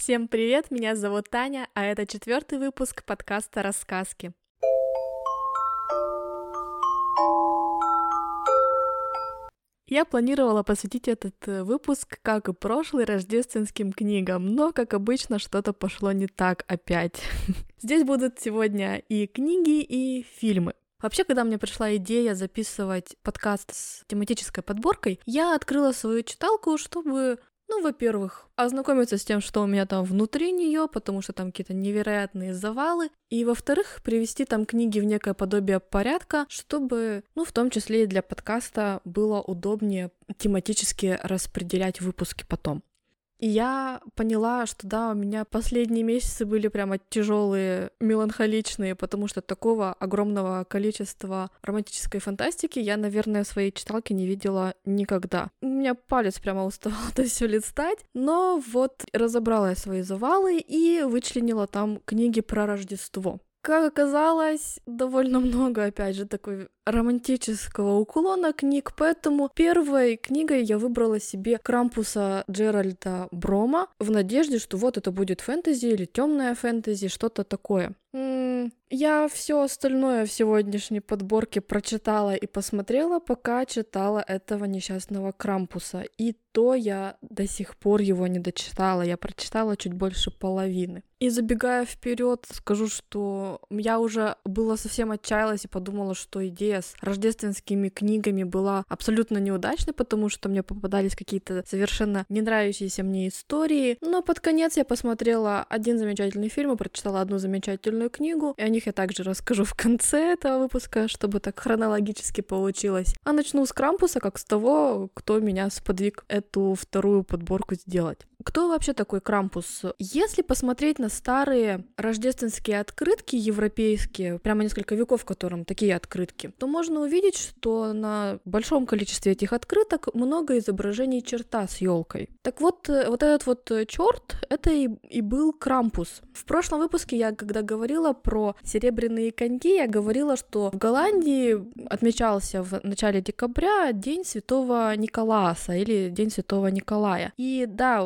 Всем привет, меня зовут Таня, а это четвертый выпуск подкаста «Рассказки». Я планировала посвятить этот э, выпуск, как и прошлый, рождественским книгам, но, как обычно, что-то пошло не так опять. Здесь будут сегодня и книги, и фильмы. Вообще, когда мне пришла идея записывать подкаст с тематической подборкой, я открыла свою читалку, чтобы ну, во-первых, ознакомиться с тем, что у меня там внутри нее, потому что там какие-то невероятные завалы. И, во-вторых, привести там книги в некое подобие порядка, чтобы, ну, в том числе и для подкаста было удобнее тематически распределять выпуски потом. И я поняла, что да, у меня последние месяцы были прямо тяжелые, меланхоличные, потому что такого огромного количества романтической фантастики я, наверное, в своей читалке не видела никогда. У меня палец прямо уставал это все листать, но вот разобрала я свои завалы и вычленила там книги про Рождество. Как оказалось, довольно много, опять же, такой романтического уклона книг, поэтому первой книгой я выбрала себе Крампуса Джеральда Брома в надежде, что вот это будет фэнтези или темная фэнтези, что-то такое. Я все остальное в сегодняшней подборке прочитала и посмотрела, пока читала этого несчастного Крампуса. И то я до сих пор его не дочитала. Я прочитала чуть больше половины. И забегая вперед, скажу, что я уже была совсем отчаялась и подумала, что идея с рождественскими книгами была абсолютно неудачной, потому что мне попадались какие-то совершенно не нравящиеся мне истории. Но под конец я посмотрела один замечательный фильм и прочитала одну замечательную книгу, и о них я также расскажу в конце этого выпуска, чтобы так хронологически получилось. А начну с Крампуса, как с того, кто меня сподвиг эту вторую подборку сделать. Кто вообще такой Крампус? Если посмотреть на старые рождественские открытки европейские, прямо несколько веков, которым такие открытки, то можно увидеть, что на большом количестве этих открыток много изображений черта с елкой. Так вот, э, вот этот вот э, черт, это и, и был Крампус. В прошлом выпуске я, когда говорила про серебряные коньки, я говорила, что в Голландии отмечался в начале декабря День Святого Николаса или День Святого Николая. И да,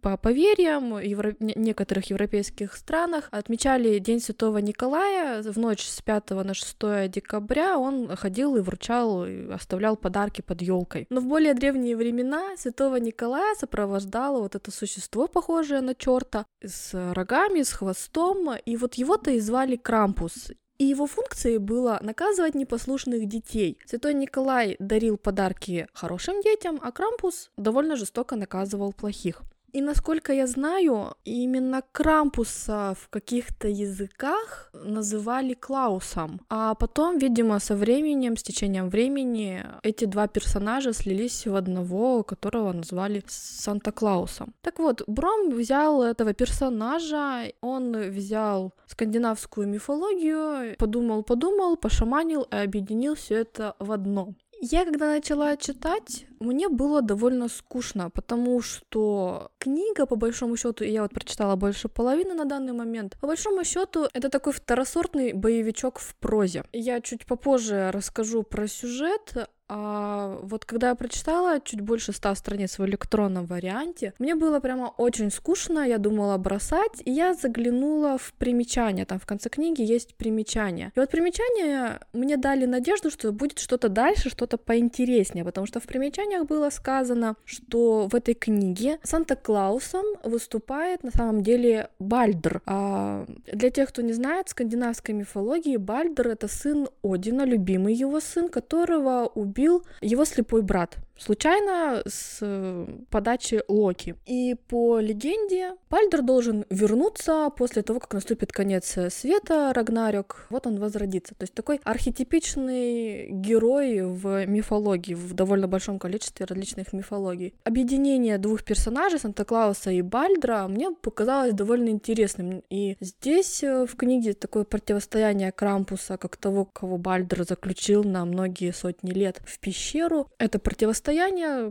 по поверьям евро... некоторых европейских странах отмечали День Святого Николая в ночь с 5 на 6 декабря. Он ходил и вручал, и оставлял подарки под елкой. Но в более древние времена Святого Николая сопровождало вот это существо, похожее на черта, с рогами, с хвостом, и вот его-то и звали Крампус. И его функцией было наказывать непослушных детей. Святой Николай дарил подарки хорошим детям, а Крампус довольно жестоко наказывал плохих. И насколько я знаю, именно Крампуса в каких-то языках называли Клаусом. А потом, видимо, со временем, с течением времени, эти два персонажа слились в одного, которого назвали Санта-Клаусом. Так вот, Бром взял этого персонажа, он взял скандинавскую мифологию, подумал-подумал, пошаманил и объединил все это в одно. Я когда начала читать, мне было довольно скучно, потому что книга, по большому счету, я вот прочитала больше половины на данный момент, по большому счету, это такой второсортный боевичок в прозе. Я чуть попозже расскажу про сюжет, а вот когда я прочитала чуть больше ста страниц в электронном варианте, мне было прямо очень скучно, я думала бросать, и я заглянула в примечания, там в конце книги есть примечания. И вот примечания мне дали надежду, что будет что-то дальше, что-то поинтереснее, потому что в примечаниях было сказано, что в этой книге Санта-Клаусом выступает на самом деле Бальдр. А для тех, кто не знает, в скандинавской мифологии Бальдр — это сын Одина, любимый его сын, которого убил его слепой брат случайно с э, подачи Локи. И по легенде Бальдер должен вернуться после того, как наступит конец света, Рагнарёк, вот он возродится. То есть такой архетипичный герой в мифологии, в довольно большом количестве различных мифологий. Объединение двух персонажей, Санта-Клауса и Бальдра, мне показалось довольно интересным. И здесь э, в книге такое противостояние Крампуса, как того, кого Бальдер заключил на многие сотни лет в пещеру. Это противостояние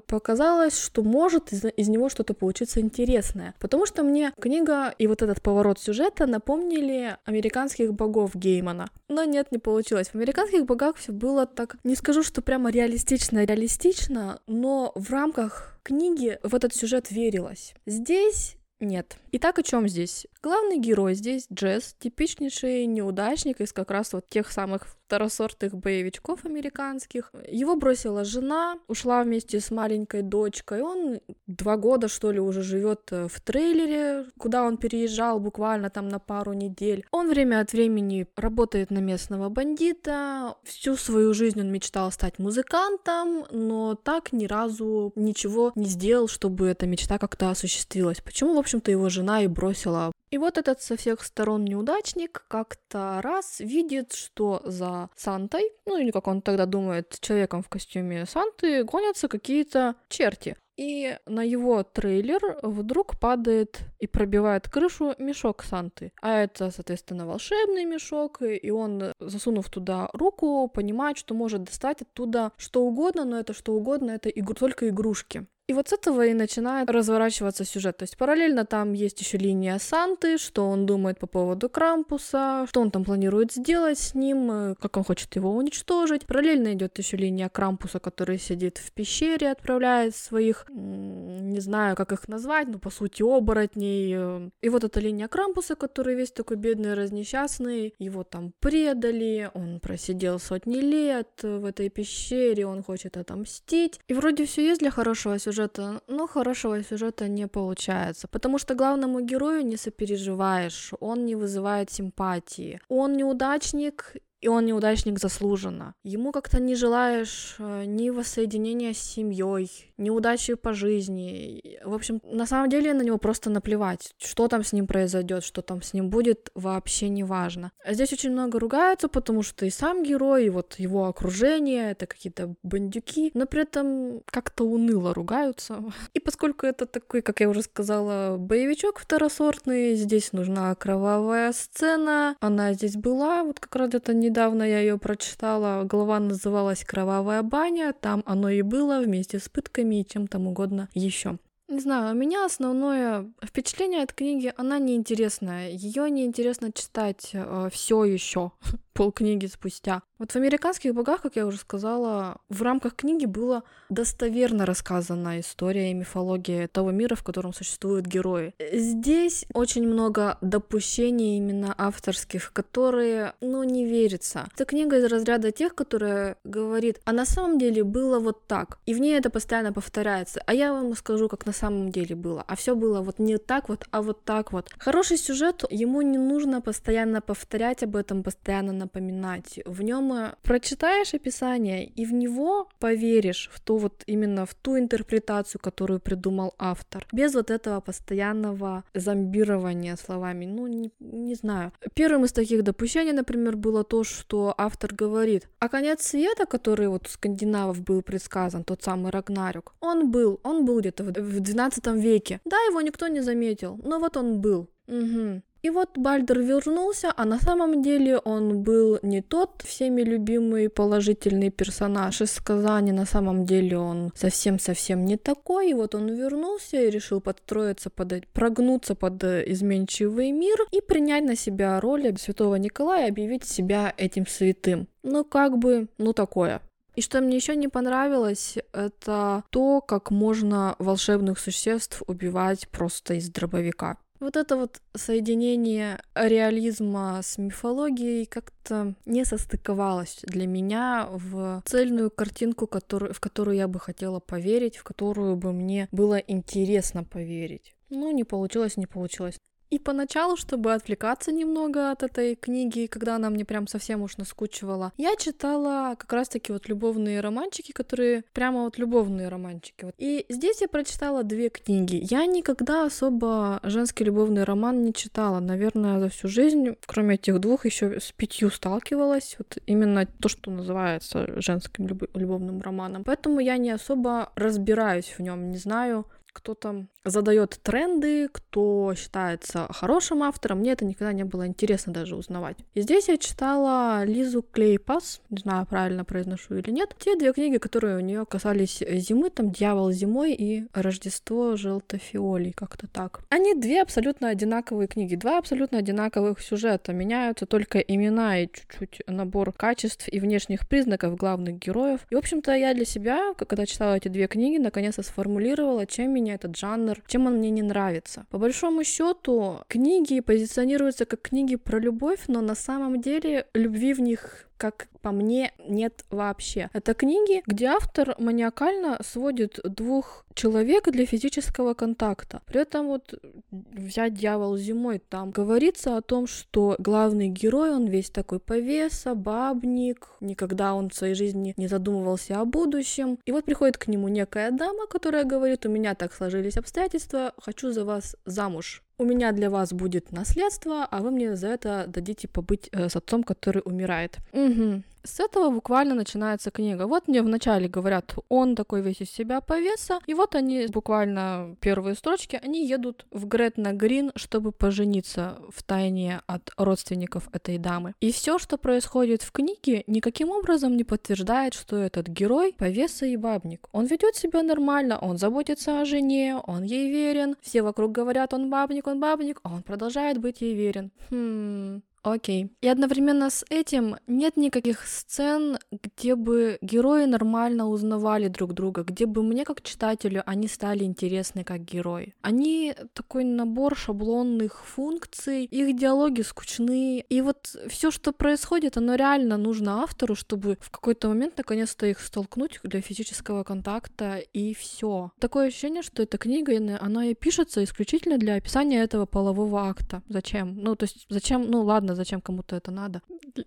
показалось, что может из, из него что-то получиться интересное. Потому что мне книга и вот этот поворот сюжета напомнили американских богов Геймана. Но нет, не получилось. В американских богах все было так, не скажу, что прямо реалистично-реалистично, но в рамках книги в этот сюжет верилось. Здесь Нет. Итак, о чем здесь? Главный герой здесь Джесс, типичнейший неудачник из как раз вот тех самых второсортных боевичков американских. Его бросила жена, ушла вместе с маленькой дочкой. Он два года, что ли, уже живет э, в трейлере, куда он переезжал буквально там на пару недель. Он время от времени работает на местного бандита. Всю свою жизнь он мечтал стать музыкантом, но так ни разу ничего не сделал, чтобы эта мечта как-то осуществилась. Почему, в общем-то, его жена и бросила и вот этот со всех сторон неудачник как-то раз видит, что за Сантой, ну или как он тогда думает, человеком в костюме Санты, гонятся какие-то черти. И на его трейлер вдруг падает и пробивает крышу мешок Санты. А это, соответственно, волшебный мешок, и он, засунув туда руку, понимает, что может достать оттуда что угодно, но это что угодно, это игру, только игрушки. И вот с этого и начинает разворачиваться сюжет. То есть параллельно там есть еще линия Санты, что он думает по поводу Крампуса, что он там планирует сделать с ним, э, как он хочет его уничтожить. Параллельно идет еще линия Крампуса, который сидит в пещере, отправляет своих, не знаю, как их назвать, ну, по сути, оборотней. Э. И вот эта линия Крампуса, который весь такой бедный, разнесчастный, его там предали, он просидел сотни лет в этой пещере, он хочет отомстить. И вроде все есть для хорошего сюжета, сюжета, но хорошего сюжета не получается, потому что главному герою не сопереживаешь, он не вызывает симпатии. Он неудачник, и он неудачник заслуженно. Ему как-то не желаешь э, ни воссоединения с семьей, ни удачи по жизни. В общем, на самом деле на него просто наплевать, что там с ним произойдет, что там с ним будет, вообще не важно. А здесь очень много ругаются, потому что и сам герой, и вот его окружение, это какие-то бандюки, но при этом как-то уныло ругаются. И поскольку это такой, как я уже сказала, боевичок второсортный, здесь нужна кровавая сцена, она здесь была, вот как раз это не недавно я ее прочитала. Глава называлась «Кровавая баня». Там оно и было вместе с пытками и чем там угодно еще. Не знаю, у меня основное впечатление от книги, она неинтересная. Ее неинтересно читать э, все еще полкниги спустя. Вот в «Американских богах», как я уже сказала, в рамках книги была достоверно рассказана история и мифология того мира, в котором существуют герои. Здесь очень много допущений именно авторских, которые, ну, не верится. Это книга из разряда тех, которая говорит, а на самом деле было вот так, и в ней это постоянно повторяется, а я вам скажу, как на самом деле было, а все было вот не так вот, а вот так вот. Хороший сюжет, ему не нужно постоянно повторять об этом, постоянно напоминать. В нем прочитаешь описание и в него поверишь в ту вот именно в ту интерпретацию, которую придумал автор, без вот этого постоянного зомбирования словами. Ну, не, не знаю. Первым из таких допущений, например, было то, что автор говорит, а конец света, который вот у скандинавов был предсказан, тот самый Рагнарёк, он был, он был где-то в 12 веке. Да, его никто не заметил, но вот он был. Угу. И вот Бальдер вернулся, а на самом деле он был не тот всеми любимый положительный персонаж из сказания, на самом деле он совсем-совсем не такой, и вот он вернулся и решил подстроиться, под, прогнуться под изменчивый мир и принять на себя роль святого Николая, объявить себя этим святым. Ну как бы, ну такое. И что мне еще не понравилось, это то, как можно волшебных существ убивать просто из дробовика. Вот это вот соединение реализма с мифологией как-то не состыковалось для меня в цельную картинку, в которую я бы хотела поверить, в которую бы мне было интересно поверить. Ну, не получилось, не получилось. И поначалу, чтобы отвлекаться немного от этой книги, когда она мне прям совсем уж наскучивала, я читала как раз-таки вот любовные романчики, которые прямо вот любовные романчики. И здесь я прочитала две книги. Я никогда особо женский любовный роман не читала. Наверное, за всю жизнь, кроме этих двух, еще с пятью сталкивалась. Вот именно то, что называется женским любовным романом. Поэтому я не особо разбираюсь в нем, не знаю, кто там задает тренды, кто считается хорошим автором. Мне это никогда не было интересно даже узнавать. И здесь я читала Лизу Клейпас, не знаю, правильно произношу или нет, те две книги, которые у нее касались зимы, там «Дьявол зимой» и «Рождество желтофиолей», как-то так. Они две абсолютно одинаковые книги, два абсолютно одинаковых сюжета. Меняются только имена и чуть-чуть набор качеств и внешних признаков главных героев. И, в общем-то, я для себя, когда читала эти две книги, наконец-то сформулировала, чем меня меня этот жанр, чем он мне не нравится. По большому счету, книги позиционируются как книги про любовь, но на самом деле любви в них как по мне, нет вообще. Это книги, где автор маниакально сводит двух человек для физического контакта. При этом вот взять «Дьявол зимой», там говорится о том, что главный герой, он весь такой повеса, бабник, никогда он в своей жизни не задумывался о будущем. И вот приходит к нему некая дама, которая говорит, у меня так сложились обстоятельства, хочу за вас замуж у меня для вас будет наследство, а вы мне за это дадите побыть э, с отцом, который умирает. Угу. С этого буквально начинается книга. Вот мне вначале говорят, он такой весь из себя повеса, и вот они, буквально первые строчки, они едут в Гретна Грин, чтобы пожениться в тайне от родственников этой дамы. И все, что происходит в книге, никаким образом не подтверждает, что этот герой повеса и бабник. Он ведет себя нормально, он заботится о жене, он ей верен, все вокруг говорят, он бабник, он бабник, а он продолжает быть ей верен. Хм, Окей. И одновременно с этим нет никаких сцен, где бы герои нормально узнавали друг друга, где бы мне как читателю они стали интересны как герои. Они такой набор шаблонных функций, их диалоги скучны, и вот все, что происходит, оно реально нужно автору, чтобы в какой-то момент наконец-то их столкнуть для физического контакта, и все. Такое ощущение, что эта книга, она и пишется исключительно для описания этого полового акта. Зачем? Ну, то есть, зачем, ну ладно, зачем кому-то это надо.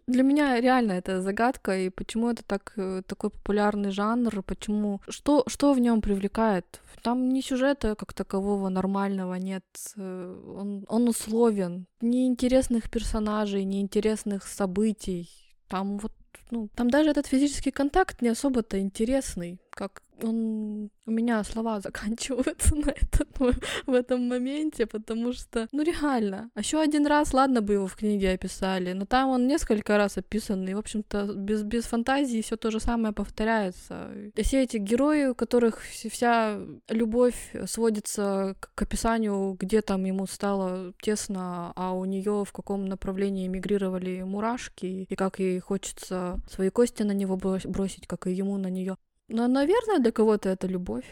Для меня реально это загадка, и почему это так, э, такой популярный жанр, почему, что, что в нем привлекает? Там ни сюжета как такового нормального нет, э, он, он условен, ни интересных персонажей, ни интересных событий. Там вот, ну, там даже этот физический контакт не особо-то интересный, как он у меня слова заканчиваются на этот, в этом моменте, потому что, ну реально, а еще один раз, ладно бы его в книге описали, но там он несколько раз описан, и, в общем-то, без, без фантазии все то же самое повторяется. И все эти герои, у которых вся любовь сводится к описанию, где там ему стало тесно, а у нее в каком направлении эмигрировали мурашки, и как ей хочется свои кости на него бросить, как и ему на нее. Но, наверное, для кого-то это любовь.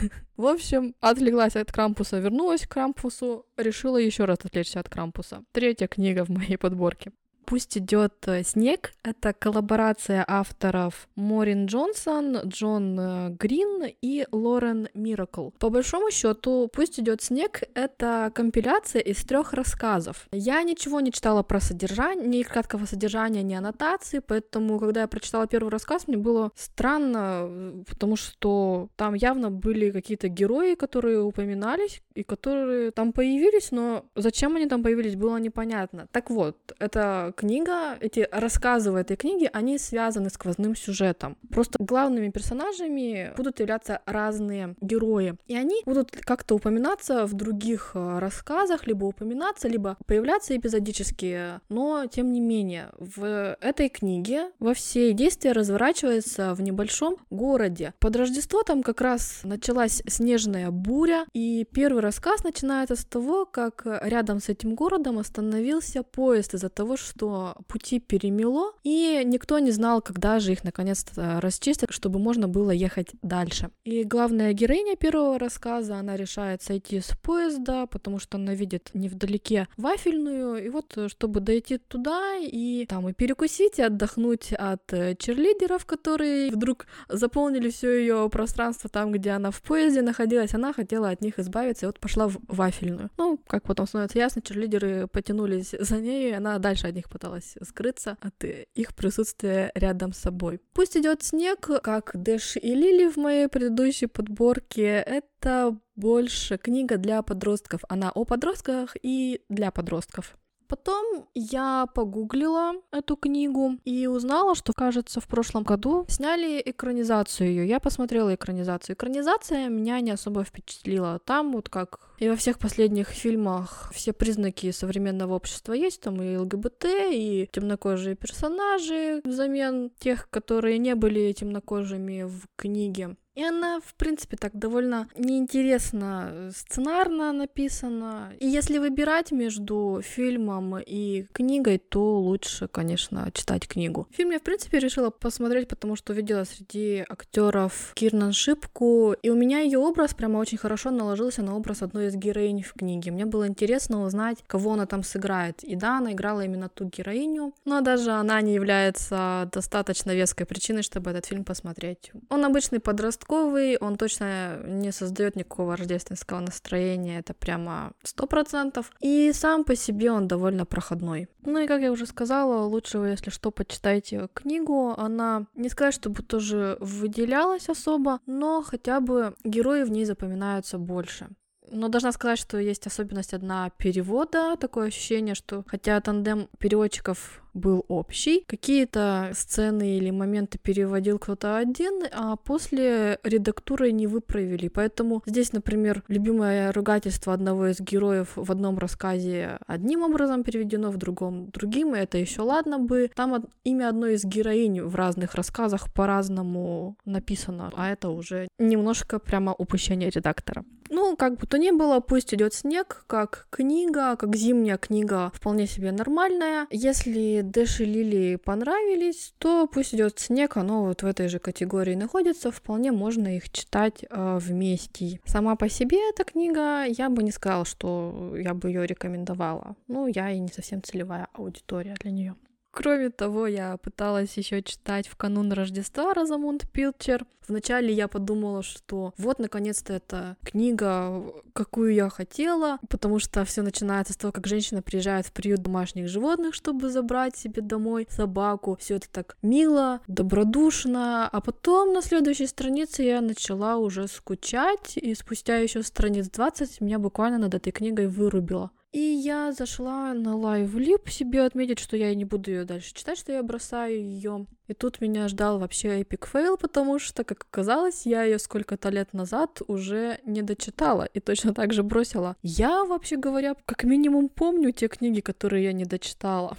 В общем, отвлеклась от Крампуса, вернулась к Крампусу, решила еще раз отвлечься от Крампуса. Третья книга в моей подборке. Пусть идет э, снег. Это коллаборация авторов Морин Джонсон, Джон э, Грин и Лорен Миракл. По большому счету, пусть идет снег. Это компиляция из трех рассказов. Я ничего не читала про содержание, ни краткого содержания, ни аннотации, поэтому, когда я прочитала первый рассказ, мне было странно, потому что там явно были какие-то герои, которые упоминались и которые там появились, но зачем они там появились, было непонятно. Так вот, это книга, эти рассказы в этой книге, они связаны сквозным сюжетом. Просто главными персонажами будут являться разные герои. И они будут как-то упоминаться в других э, рассказах, либо упоминаться, либо появляться эпизодически. Но, тем не менее, в этой книге во все действия разворачивается в небольшом городе. Под Рождество там как раз началась снежная буря, и первый рассказ начинается с того, как рядом с этим городом остановился поезд из-за того, что что пути перемело, и никто не знал, когда же их наконец-то расчистят, чтобы можно было ехать дальше. И главная героиня первого рассказа, она решает сойти с поезда, потому что она видит невдалеке вафельную, и вот чтобы дойти туда и там и перекусить, и отдохнуть от э, черлидеров, которые вдруг заполнили все ее пространство там, где она в поезде находилась, она хотела от них избавиться, и вот пошла в вафельную. Ну, как потом становится ясно, черлидеры потянулись за ней, и она дальше от них пыталась скрыться от их присутствия рядом с собой. Пусть идет снег, как Дэш и Лили в моей предыдущей подборке, это больше книга для подростков. Она о подростках и для подростков. Потом я погуглила эту книгу и узнала, что, кажется, в прошлом году сняли экранизацию ее. Я посмотрела экранизацию. Экранизация меня не особо впечатлила. Там вот как и во всех последних фильмах все признаки современного общества есть. Там и ЛГБТ, и темнокожие персонажи взамен тех, которые не были темнокожими в книге. И она, в принципе, так довольно неинтересно э, сценарно написана. И если выбирать между фильмом и книгой, то лучше, конечно, читать книгу. Фильм я, в принципе, решила посмотреть, потому что увидела среди актеров Кирнан Шипку, и у меня ее образ прямо очень хорошо наложился на образ одной из героинь в книге. Мне было интересно узнать, кого она там сыграет. И да, она играла именно ту героиню, но даже она не является достаточно веской причиной, чтобы этот фильм посмотреть. Он обычный подростковый, он точно не создает никакого рождественского настроения, это прямо сто процентов. И сам по себе он довольно проходной. Ну и как я уже сказала, лучше вы, если что, почитайте книгу. Она не сказать, чтобы тоже выделялась особо, но хотя бы герои в ней запоминаются больше. Но должна сказать, что есть особенность одна перевода, такое ощущение, что хотя тандем переводчиков был общий. Какие-то сцены или моменты переводил кто-то один, а после редактуры не выправили. Поэтому здесь, например, любимое ругательство одного из героев в одном рассказе одним образом переведено, в другом другим, и это еще ладно бы. Там имя одной из героинь в разных рассказах по-разному написано, а это уже немножко прямо упущение редактора. Ну, как бы то ни было, пусть идет снег, как книга, как зимняя книга, вполне себе нормальная. Если Дэш и Лили понравились, то пусть идет снег, оно вот в этой же категории находится, вполне можно их читать э, вместе. Сама по себе эта книга, я бы не сказала, что я бы ее рекомендовала. Ну, я и не совсем целевая аудитория для нее. Кроме того, я пыталась еще читать в канун Рождества Розамунд Пилчер. Вначале я подумала, что вот, наконец-то, эта книга, какую я хотела, потому что все начинается с того, как женщина приезжает в приют домашних животных, чтобы забрать себе домой собаку. Все это так мило, добродушно. А потом на следующей странице я начала уже скучать, и спустя еще страниц 20 меня буквально над этой книгой вырубило. И я зашла на LiveLib себе отметить, что я не буду ее дальше читать, что я бросаю ее. И тут меня ждал вообще epic fail, потому что, как оказалось, я ее сколько-то лет назад уже не дочитала и точно так же бросила. Я, вообще говоря, как минимум помню те книги, которые я не дочитала.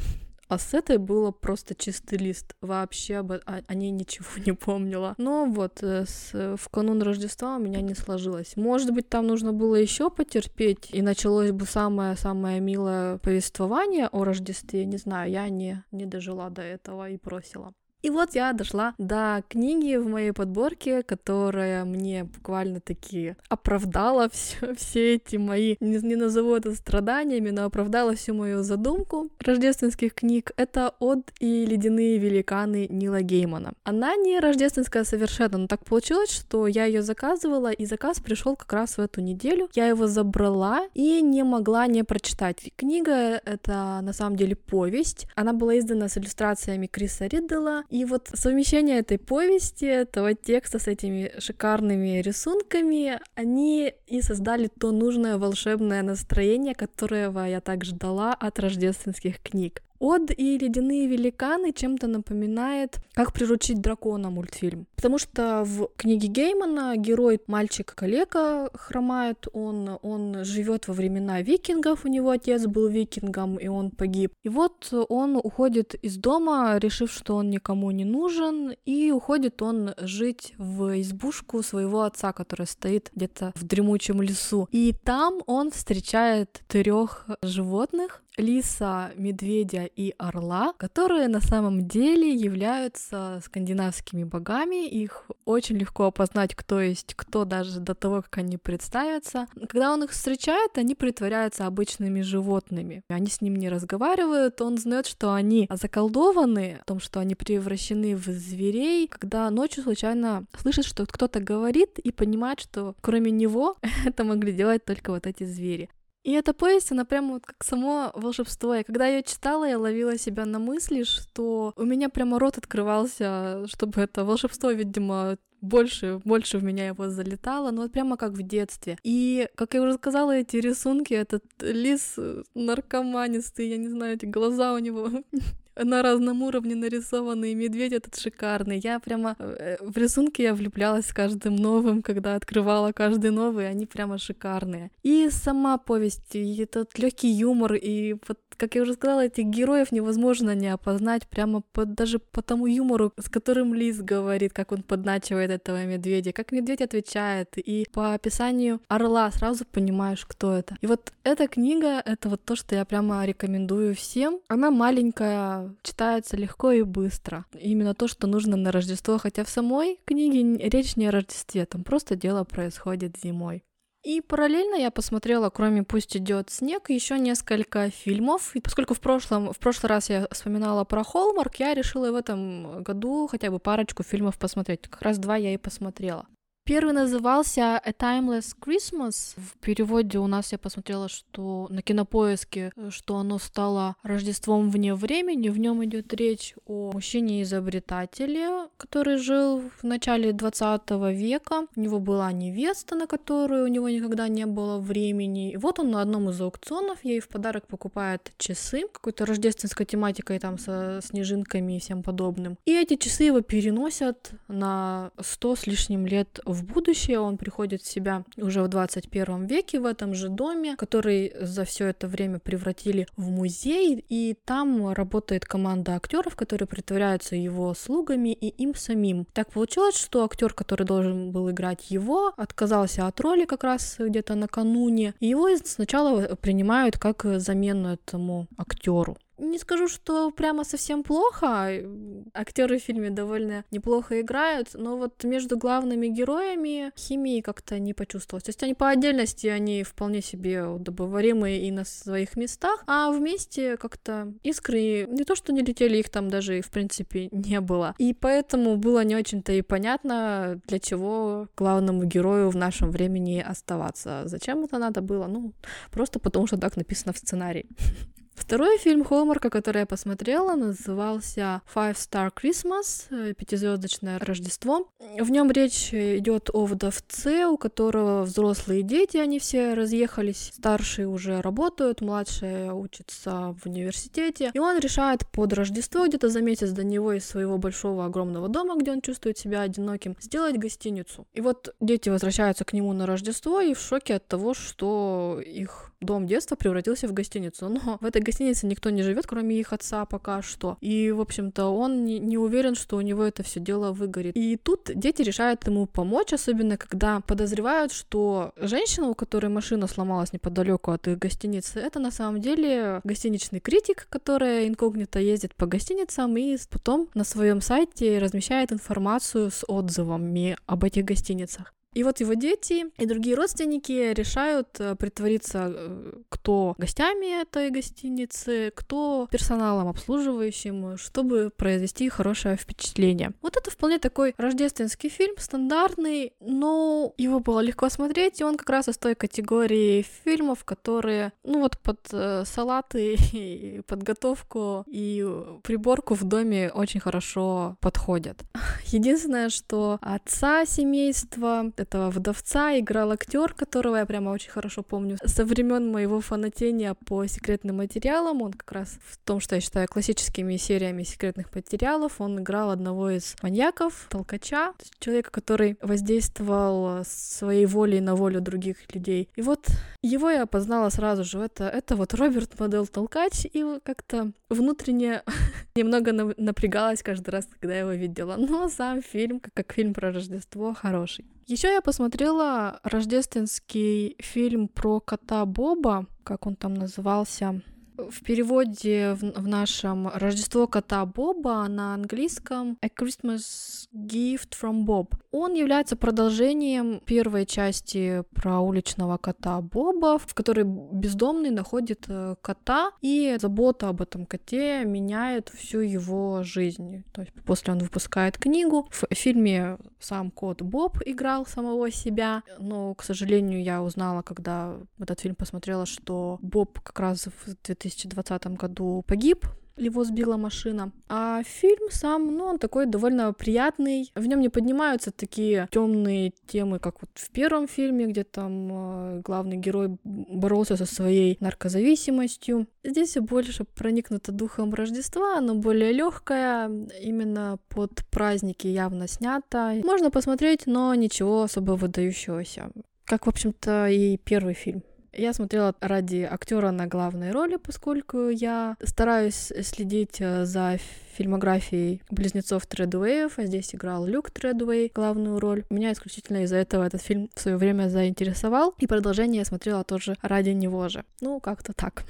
А с этой было просто чистый лист. Вообще об, о, ней ничего не помнила. Но вот э, с, в канун Рождества у меня не сложилось. Может быть, там нужно было еще потерпеть, и началось бы самое-самое милое повествование о Рождестве. Не знаю, я не, не дожила до этого и бросила. И вот я дошла до книги в моей подборке, которая мне буквально таки оправдала все, все эти мои, не, не назову это страданиями, но оправдала всю мою задумку рождественских книг. Это «Од и ледяные великаны» Нила Геймана. Она не рождественская совершенно, но так получилось, что я ее заказывала, и заказ пришел как раз в эту неделю. Я его забрала и не могла не прочитать. Книга — это на самом деле повесть. Она была издана с иллюстрациями Криса Риддела, и вот совмещение этой повести, этого текста с этими шикарными рисунками, они и создали то нужное волшебное настроение, которого я так ждала от рождественских книг. Од и ледяные великаны чем-то напоминает «Как приручить дракона» мультфильм. Потому что в книге Геймана герой мальчик-калека хромает, он, он живет во времена викингов, у него отец был викингом, и он погиб. И вот он уходит из дома, решив, что он никому не нужен, и уходит он жить в избушку своего отца, которая стоит где-то в дремучем лесу. И там он встречает трех животных, лиса, медведя и орла, которые на самом деле являются скандинавскими богами. Их очень легко опознать, кто есть кто, даже до того, как они представятся. Когда он их встречает, они притворяются обычными животными. Они с ним не разговаривают, он знает, что они заколдованы, о том, что они превращены в зверей, когда ночью случайно слышит, что кто-то говорит и понимает, что кроме него это могли делать только вот эти звери. И эта повесть, она прямо вот как само волшебство. И когда я читала, я ловила себя на мысли, что у меня прямо рот открывался, чтобы это волшебство, видимо, больше, больше в меня его залетало, ну вот прямо как в детстве. И, как я уже сказала, эти рисунки, этот лис наркоманистый, я не знаю, эти глаза у него на разном уровне нарисованный медведь этот шикарный. Я прямо э, в рисунке я влюблялась каждым новым, когда открывала каждый новый, они прямо шикарные. И сама повесть, и этот легкий юмор, и вот как я уже сказала, этих героев невозможно не опознать прямо по, даже по тому юмору, с которым Лис говорит, как он подначивает этого медведя, как медведь отвечает, и по описанию орла сразу понимаешь, кто это. И вот эта книга — это вот то, что я прямо рекомендую всем. Она маленькая, читается легко и быстро. Именно то, что нужно на Рождество, хотя в самой книге речь не о Рождестве, там просто дело происходит зимой. И параллельно я посмотрела, кроме «Пусть идет снег», еще несколько фильмов. И поскольку в прошлом, в прошлый раз я вспоминала про Холмарк, я решила в этом году хотя бы парочку фильмов посмотреть. Как раз два я и посмотрела. Первый назывался A Timeless Christmas. В переводе у нас я посмотрела, что на кинопоиске, что оно стало Рождеством вне времени. В нем идет речь о мужчине-изобретателе, который жил в начале 20 века. У него была невеста, на которую у него никогда не было времени. И вот он на одном из аукционов ей в подарок покупает часы какой-то рождественской тематикой там со снежинками и всем подобным. И эти часы его переносят на 100 с лишним лет в будущее, он приходит в себя уже в 21 веке в этом же доме, который за все это время превратили в музей, и там работает команда актеров, которые притворяются его слугами и им самим. Так получилось, что актер, который должен был играть его, отказался от роли как раз где-то накануне, и его сначала принимают как замену этому актеру. Не скажу, что прямо совсем плохо. Актеры в фильме довольно неплохо играют, но вот между главными героями химии как-то не почувствовалось. То есть они по отдельности, они вполне себе удобоваримые и на своих местах, а вместе как-то искры не то, что не летели, их там даже в принципе не было. И поэтому было не очень-то и понятно, для чего главному герою в нашем времени оставаться. Зачем это надо было? Ну, просто потому что так написано в сценарии. Второй фильм Холмарка, который я посмотрела, назывался Five Star Christmas, э, пятизвездочное Рождество. В нем речь идет о вдовце, у которого взрослые дети, они все разъехались, старшие уже работают, младшая учится в университете, и он решает под Рождество где-то за месяц до него из своего большого огромного дома, где он чувствует себя одиноким, сделать гостиницу. И вот дети возвращаются к нему на Рождество и в шоке от того, что их дом детства превратился в гостиницу. Но в этой гостинице никто не живет, кроме их отца пока что. И, в общем-то, он не, не уверен, что у него это все дело выгорит. И тут дети решают ему помочь, особенно когда подозревают, что женщина, у которой машина сломалась неподалеку от их гостиницы, это на самом деле гостиничный критик, которая инкогнито ездит по гостиницам и потом на своем сайте размещает информацию с отзывами об этих гостиницах. И вот его дети и другие родственники решают э, притвориться э, кто гостями этой гостиницы, кто персоналом обслуживающим, чтобы произвести хорошее впечатление. Вот это вполне такой рождественский фильм, стандартный, но его было легко смотреть, и он как раз из той категории фильмов, которые, ну вот под э, салаты и подготовку и приборку в доме очень хорошо подходят. Единственное, что отца семейства этого вдовца играл актер, которого я прямо очень хорошо помню. Со времен моего фанатения по секретным материалам, он как раз в том, что я считаю классическими сериями секретных материалов, он играл одного из маньяков, толкача, человека, который воздействовал своей волей на волю других людей. И вот его я опознала сразу же. Это, это вот Роберт Модел Толкач, и как-то внутренне немного напрягалась каждый раз, когда я его видела. Но сам фильм, как, как фильм про Рождество, хороший. Еще я посмотрела рождественский фильм про кота Боба, как он там назывался. В переводе в, в нашем Рождество кота Боба на английском A Christmas Gift from Bob. Он является продолжением первой части про уличного кота Боба, в которой бездомный находит э, кота, и забота об этом коте меняет всю его жизнь. То есть после он выпускает книгу. В фильме сам кот Боб играл самого себя, но, к сожалению, я узнала, когда этот фильм посмотрела, что Боб как раз в 2020 году погиб его сбила машина. А фильм сам, ну, он такой довольно приятный. В нем не поднимаются такие темные темы, как вот в первом фильме, где там э, главный герой боролся со своей наркозависимостью. Здесь больше проникнуто духом Рождества, оно более легкое, именно под праздники явно снято. Можно посмотреть, но ничего особо выдающегося. Как, в общем-то, и первый фильм. Я смотрела ради актера на главной роли, поскольку я стараюсь следить э, за фильмографией близнецов Тредуэев, а здесь играл Люк Тредуэй главную роль. Меня исключительно из-за этого этот фильм в свое время заинтересовал, и продолжение я смотрела тоже ради него же. Ну, как-то так.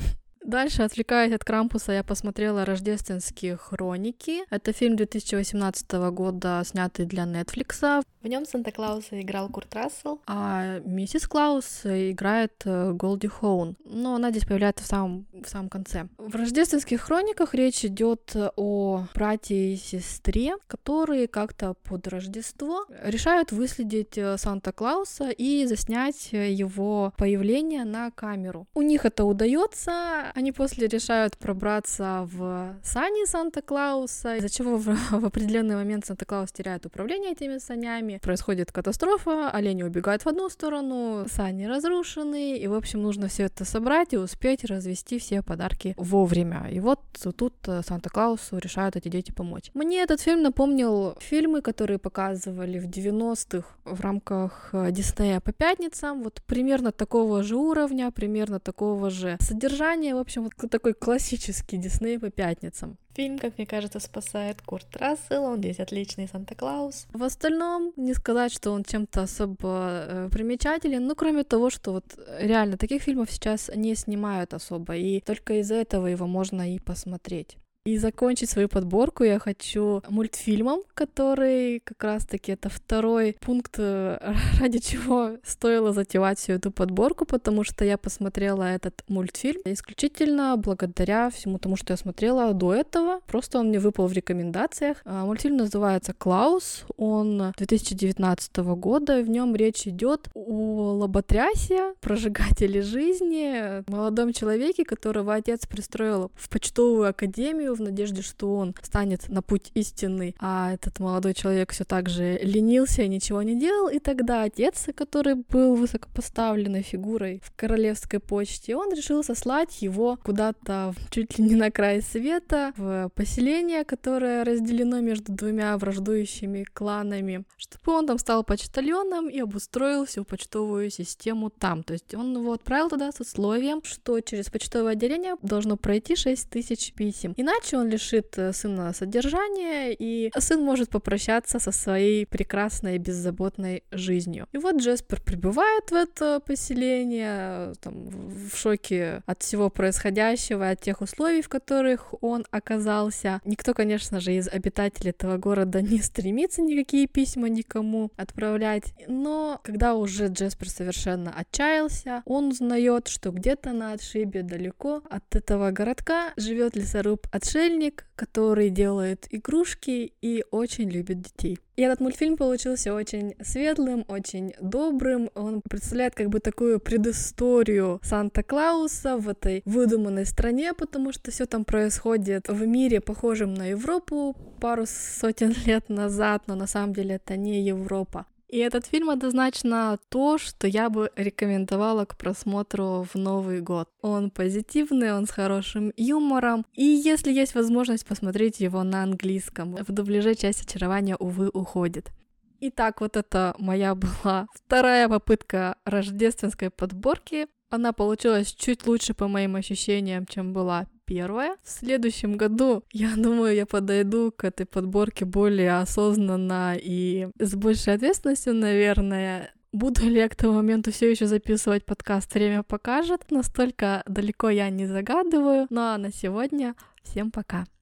Дальше, отвлекаясь от Крампуса, я посмотрела «Рождественские хроники». Это фильм 2018 года, снятый для Netflix. В нем Санта-Клауса играл Курт Рассел, а миссис Клаус играет э, Голди Хоун. Но она здесь появляется в самом, в самом конце. В «Рождественских хрониках» речь идет о брате и сестре, которые как-то под Рождество решают выследить э, Санта-Клауса и заснять его появление на камеру. У них это удается, они после решают пробраться в сани Санта-Клауса, из-за чего в, в определенный момент Санта-Клаус теряет управление этими санями. Происходит катастрофа, олени убегают в одну сторону, сани разрушены, и, в общем, нужно все это собрать и успеть развести все подарки вовремя. И вот тут э, Санта-Клаусу решают эти дети помочь. Мне этот фильм напомнил фильмы, которые показывали в 90-х в рамках э, Диснея по пятницам. Вот примерно такого же уровня, примерно такого же содержания. В общем, вот такой классический Дисней по пятницам. Фильм, как мне кажется, спасает Курт Рассел, он здесь отличный Санта-Клаус. В остальном, не сказать, что он чем-то особо э, примечателен, ну, кроме того, что вот реально таких фильмов сейчас не снимают особо, и только из-за этого его можно и посмотреть. И закончить свою подборку я хочу мультфильмом, который как раз-таки это второй пункт, э, ради чего стоило затевать всю эту подборку, потому что я посмотрела этот мультфильм исключительно благодаря всему тому, что я смотрела до этого. Просто он мне выпал в рекомендациях. А, мультфильм называется «Клаус». Он 2019 года. В нем речь идет о лоботрясе, прожигателе жизни, молодом человеке, которого отец пристроил в почтовую академию в надежде, что он станет на путь истинный, а этот молодой человек все так же ленился и ничего не делал, и тогда отец, который был высокопоставленной фигурой в королевской почте, он решил сослать его куда-то чуть ли не на край света, в поселение, которое разделено между двумя враждующими кланами, чтобы он там стал почтальоном и обустроил всю почтовую систему там. То есть он его отправил туда с условием, что через почтовое отделение должно пройти 6 тысяч писем. Иначе иначе он лишит э, сына содержания, и сын может попрощаться со своей прекрасной беззаботной жизнью. И вот Джеспер прибывает в это поселение, там, в шоке от всего происходящего, от тех условий, в которых он оказался. Никто, конечно же, из обитателей этого города не стремится никакие письма никому отправлять, но когда уже Джеспер совершенно отчаялся, он узнает, что где-то на отшибе далеко от этого городка живет лесоруб отшиб отшельник, который делает игрушки и очень любит детей. И этот мультфильм получился очень светлым, очень добрым. Он представляет как бы такую предысторию Санта-Клауса в этой выдуманной стране, потому что все там происходит в мире, похожем на Европу пару сотен лет назад, но на самом деле это не Европа. И этот фильм однозначно то, что я бы рекомендовала к просмотру в Новый год. Он позитивный, он с хорошим юмором, и если есть возможность посмотреть его на английском, в дубляже часть очарования, увы, уходит. Итак, вот это моя была вторая попытка рождественской подборки. Она получилась чуть лучше по моим ощущениям, чем была первая. В следующем году, я думаю, я подойду к этой подборке более осознанно и с большей ответственностью, наверное. Буду ли я к тому моменту все еще записывать подкаст, время покажет. Настолько далеко я не загадываю. Ну а на сегодня всем пока.